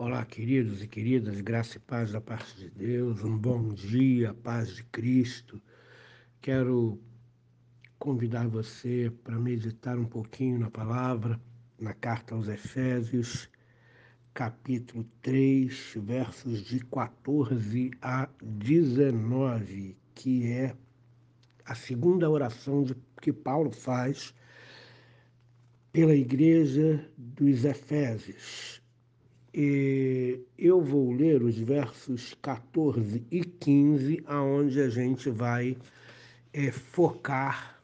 Olá, queridos e queridas, graça e paz da parte de Deus, um bom dia, paz de Cristo. Quero convidar você para meditar um pouquinho na palavra, na carta aos Efésios, capítulo 3, versos de 14 a 19, que é a segunda oração de, que Paulo faz pela igreja dos Efésios. E eu vou ler os versos 14 e 15, aonde a gente vai é, focar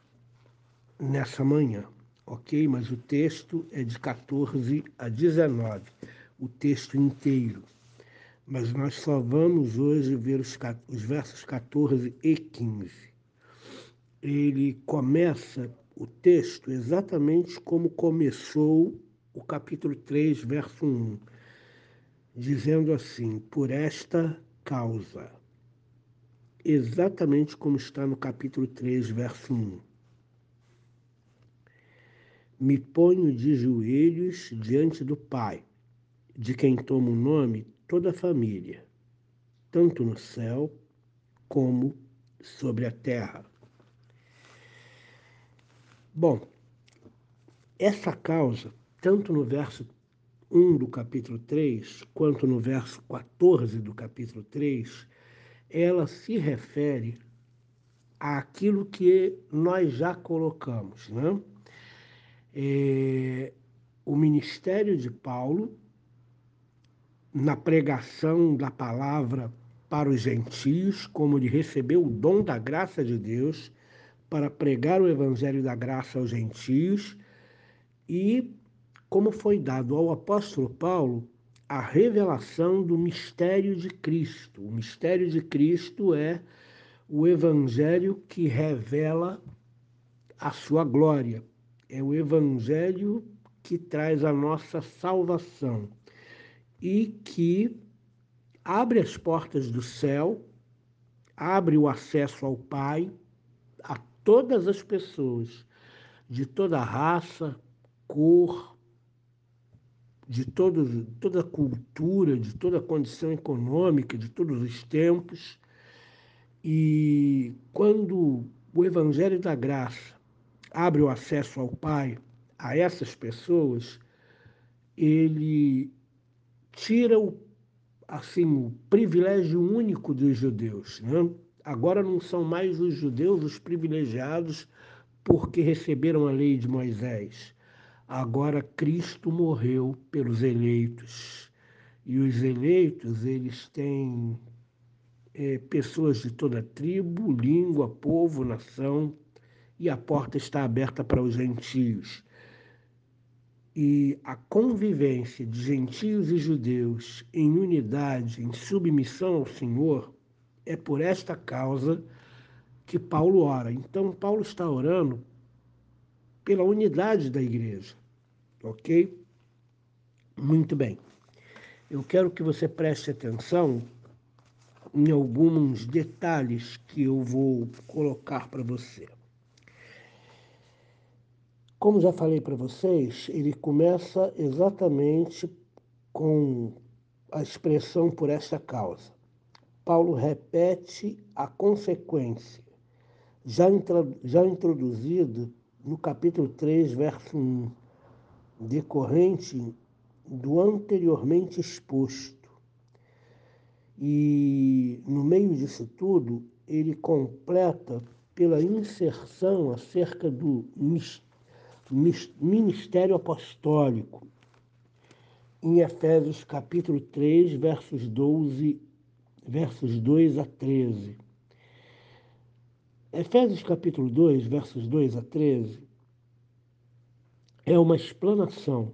nessa manhã, ok? Mas o texto é de 14 a 19, o texto inteiro. Mas nós só vamos hoje ver os, os versos 14 e 15. Ele começa o texto exatamente como começou o capítulo 3, verso 1 dizendo assim: por esta causa. Exatamente como está no capítulo 3, verso 1. Me ponho de joelhos diante do Pai, de quem toma o nome toda a família, tanto no céu como sobre a terra. Bom, essa causa, tanto no verso 1 do capítulo 3, quanto no verso 14 do capítulo 3, ela se refere àquilo que nós já colocamos. Né? É, o ministério de Paulo, na pregação da palavra para os gentios, como ele recebeu o dom da graça de Deus para pregar o evangelho da graça aos gentios e como foi dado ao apóstolo Paulo a revelação do mistério de Cristo. O mistério de Cristo é o evangelho que revela a sua glória. É o evangelho que traz a nossa salvação e que abre as portas do céu, abre o acesso ao Pai a todas as pessoas, de toda raça, cor, de todos, toda a cultura, de toda a condição econômica, de todos os tempos. E quando o Evangelho da Graça abre o acesso ao Pai a essas pessoas, ele tira o, assim, o privilégio único dos judeus. Né? Agora não são mais os judeus os privilegiados porque receberam a lei de Moisés Agora Cristo morreu pelos eleitos. E os eleitos, eles têm é, pessoas de toda tribo, língua, povo, nação, e a porta está aberta para os gentios. E a convivência de gentios e judeus em unidade, em submissão ao Senhor, é por esta causa que Paulo ora. Então, Paulo está orando pela unidade da igreja, ok? Muito bem. Eu quero que você preste atenção em alguns detalhes que eu vou colocar para você. Como já falei para vocês, ele começa exatamente com a expressão por esta causa. Paulo repete a consequência, já, introduzida no capítulo 3, verso 1, decorrente do anteriormente exposto. E no meio disso tudo, ele completa pela inserção acerca do ministério apostólico em Efésios capítulo 3, versos 12, versos 2 a 13. Efésios capítulo 2, versos 2 a 13, é uma explanação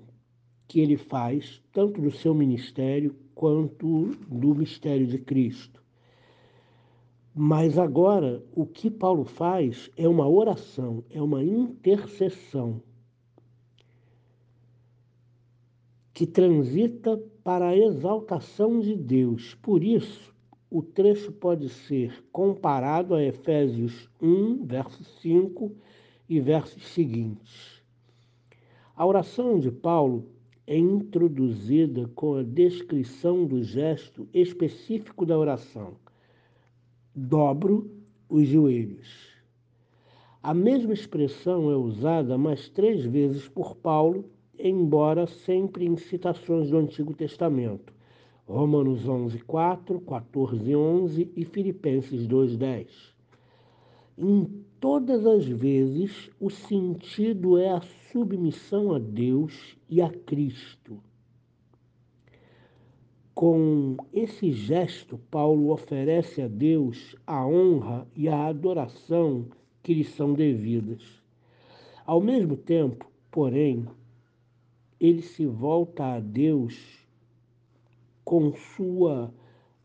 que ele faz tanto do seu ministério quanto do mistério de Cristo. Mas agora, o que Paulo faz é uma oração, é uma intercessão que transita para a exaltação de Deus. Por isso, o trecho pode ser comparado a Efésios 1, verso 5 e versos seguintes. A oração de Paulo é introduzida com a descrição do gesto específico da oração. Dobro os joelhos. A mesma expressão é usada mais três vezes por Paulo, embora sempre em citações do Antigo Testamento. Romanos 11, 4, 14, 11 e Filipenses 2, 10. Em todas as vezes, o sentido é a submissão a Deus e a Cristo. Com esse gesto, Paulo oferece a Deus a honra e a adoração que lhe são devidas. Ao mesmo tempo, porém, ele se volta a Deus com sua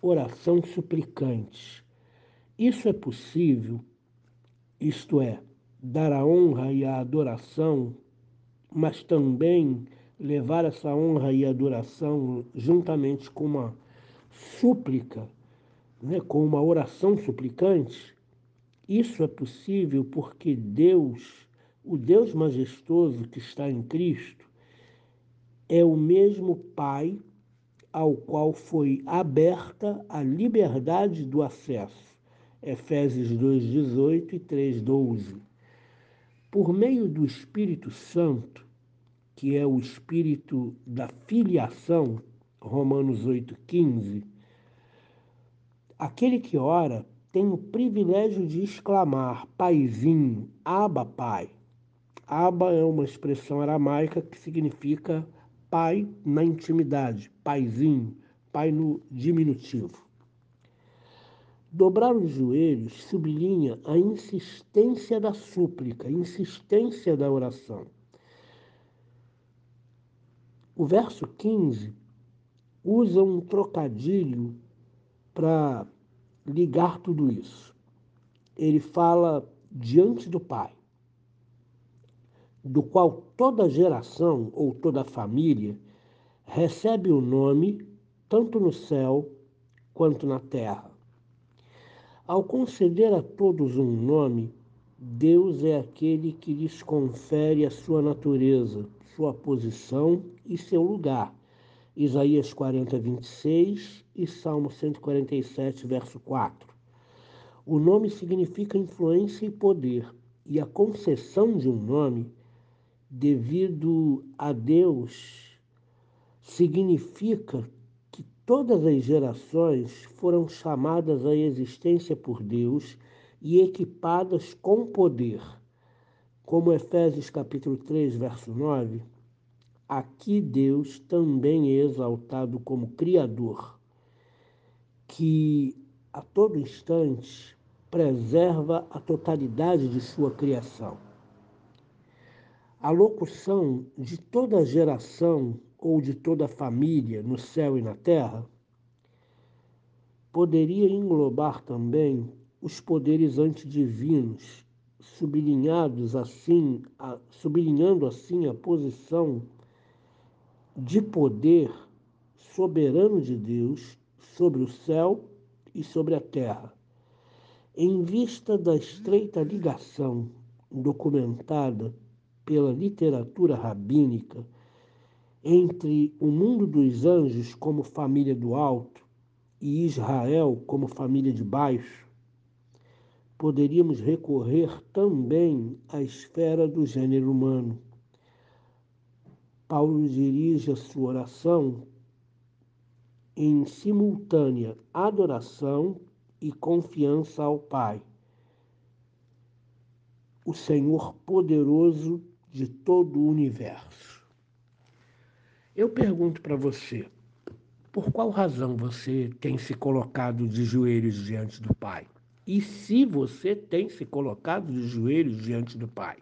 oração suplicante. Isso é possível, isto é, dar a honra e a adoração, mas também levar essa honra e adoração juntamente com uma súplica, né, com uma oração suplicante, isso é possível porque Deus, o Deus majestoso que está em Cristo, é o mesmo Pai ao qual foi aberta a liberdade do acesso. Efésios 2:18 e 3:12. Por meio do Espírito Santo, que é o espírito da filiação, Romanos 8,15, aquele que ora tem o privilégio de exclamar Paizinho, Aba Pai. Aba é uma expressão aramaica que significa pai na intimidade, paizinho, pai no diminutivo. Dobrar os joelhos sublinha a insistência da súplica, insistência da oração. O verso 15 usa um trocadilho para ligar tudo isso. Ele fala diante do Pai, do qual toda geração ou toda família recebe o nome tanto no céu quanto na terra. Ao conceder a todos um nome, Deus é aquele que lhes confere a sua natureza, sua posição e seu lugar. Isaías 40, 26 e Salmo 147, verso 4. O nome significa influência e poder, e a concessão de um nome, devido a Deus, significa que todas as gerações foram chamadas à existência por Deus e equipadas com poder como Efésios capítulo 3, verso 9, aqui Deus também é exaltado como Criador, que a todo instante preserva a totalidade de sua criação. A locução de toda geração ou de toda família no céu e na terra poderia englobar também os poderes antidivinos sublinhados assim, a, sublinhando assim a posição de poder soberano de Deus sobre o céu e sobre a terra. Em vista da estreita ligação documentada pela literatura rabínica entre o mundo dos anjos como família do alto e Israel como família de baixo, poderíamos recorrer também à esfera do gênero humano. Paulo dirige a sua oração em simultânea adoração e confiança ao Pai, o Senhor poderoso de todo o universo. Eu pergunto para você, por qual razão você tem se colocado de joelhos diante do Pai? e se você tem se colocado de joelhos diante do Pai.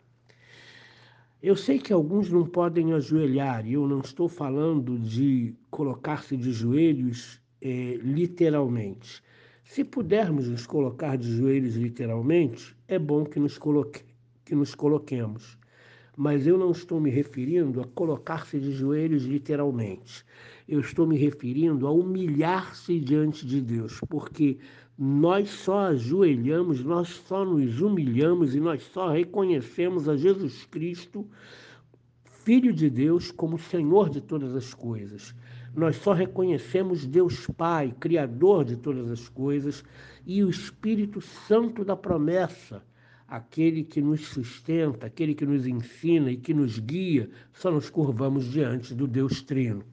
Eu sei que alguns não podem ajoelhar, e eu não estou falando de colocar-se de joelhos é, literalmente. Se pudermos nos colocar de joelhos literalmente, é bom que nos, coloque, que nos coloquemos. Mas eu não estou me referindo a colocar-se de joelhos literalmente. Eu estou me referindo a humilhar-se diante de Deus, porque nós só ajoelhamos, nós só nos humilhamos e nós só reconhecemos a Jesus Cristo Filho de Deus como Senhor de todas as coisas. Nós só reconhecemos Deus Pai, Criador de todas as coisas, e o Espírito Santo da promessa, aquele que nos sustenta, aquele que nos ensina e que nos guia, só nos curvamos diante do Deus Trino.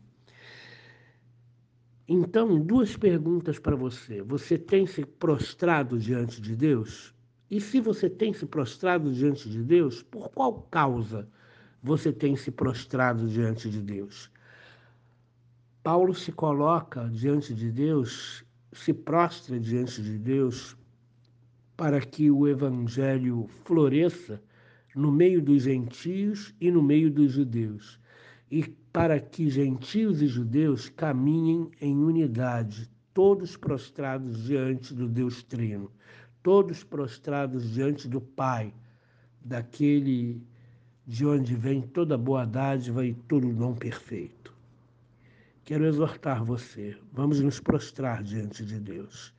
Então, duas perguntas para você. Você tem se prostrado diante de Deus? E se você tem se prostrado diante de Deus, por qual causa você tem se prostrado diante de Deus? Paulo se coloca diante de Deus, se prostra diante de Deus para que o evangelho floresça no meio dos gentios e no meio dos judeus, e para que gentios e judeus caminhem em unidade, todos prostrados diante do Deus Trino, todos prostrados diante do Pai, daquele de onde vem toda boa dádiva e todo dom perfeito. Quero exortar você, vamos nos prostrar diante de Deus.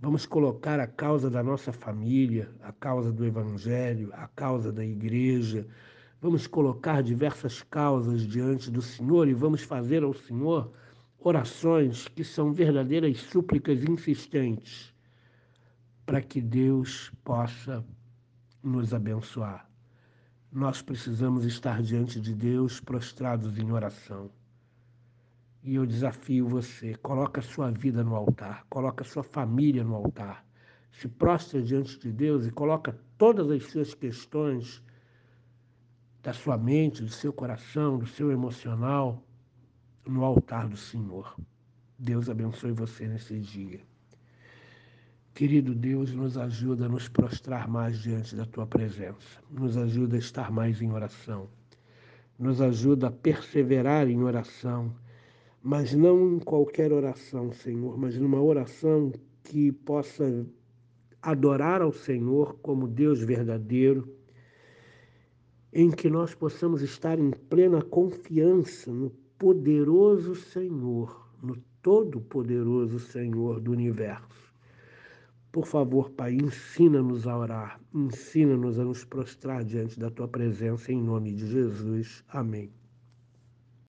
Vamos colocar a causa da nossa família, a causa do Evangelho, a causa da igreja. Vamos colocar diversas causas diante do Senhor e vamos fazer ao Senhor orações que são verdadeiras súplicas insistentes para que Deus possa nos abençoar. Nós precisamos estar diante de Deus prostrados em oração. E eu desafio você, coloca a sua vida no altar, coloca a sua família no altar. Se prostra diante de Deus e coloca todas as suas questões da sua mente, do seu coração, do seu emocional no altar do Senhor. Deus abençoe você nesse dia. Querido Deus, nos ajuda a nos prostrar mais diante da tua presença. Nos ajuda a estar mais em oração. Nos ajuda a perseverar em oração mas não em qualquer oração, Senhor, mas numa oração que possa adorar ao Senhor como Deus verdadeiro, em que nós possamos estar em plena confiança no poderoso Senhor, no todo-poderoso Senhor do universo. Por favor, Pai, ensina-nos a orar, ensina-nos a nos prostrar diante da tua presença, em nome de Jesus. Amém.